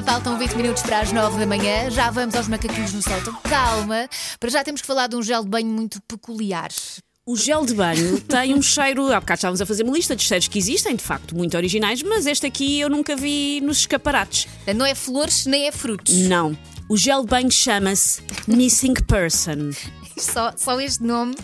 Faltam 20 minutos para as 9 da manhã. Já vamos aos macaquinhos no sótão. Calma. Para já temos que falar de um gel de banho muito peculiar. O gel de banho tem um cheiro. Há bocado estávamos a fazer uma lista de cheiros que existem, de facto, muito originais, mas este aqui eu nunca vi nos escaparates. Não é flores nem é frutos. Não. O gel de banho chama-se Missing Person. Só, só este nome.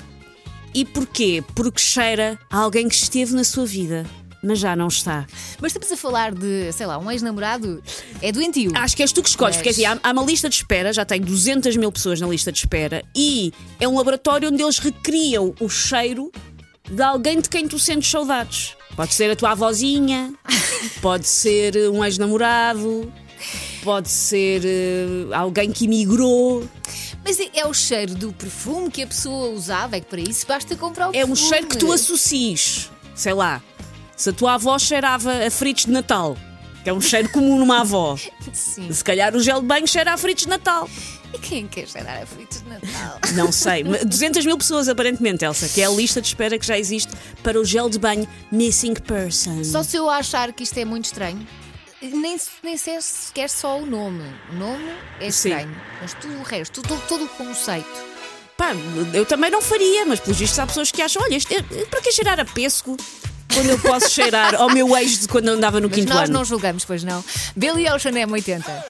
E porquê? Porque cheira a alguém que esteve na sua vida, mas já não está. Mas estamos a falar de, sei lá, um ex-namorado. É doentio. Acho que és tu que escolhes, Mas- porque assim, há, há uma lista de espera, já tem 200 mil pessoas na lista de espera, e é um laboratório onde eles recriam o cheiro de alguém de quem tu sentes saudades. Pode ser a tua avózinha, pode ser eh, um ex-namorado, pode ser eh, alguém que emigrou. Mas é, é o cheiro do perfume que a pessoa usava. É que para isso basta comprar o É um perfume. cheiro que tu associes. Sei lá, se a tua avó cheirava a fritos de Natal, que é um cheiro comum numa avó, Sim. se calhar o gel de banho cheira a fritos de Natal. E quem quer cheirar a fritos de Natal? Não sei, mas 200 mil pessoas aparentemente, Elsa, que é a lista de espera que já existe para o gel de banho Missing Person. Só se eu achar que isto é muito estranho. Nem, nem se é sequer só o nome. O nome é Sim. estranho. Mas tudo o resto, todo, todo o conceito. Pá, eu também não faria, mas pelos vistos há pessoas que acham: olha, este- eh, para que cheirar a pêssego quando eu posso cheirar ao meu ex de quando andava no Mas quinto nós ano? não julgamos, pois não. Billy Ocean é 80.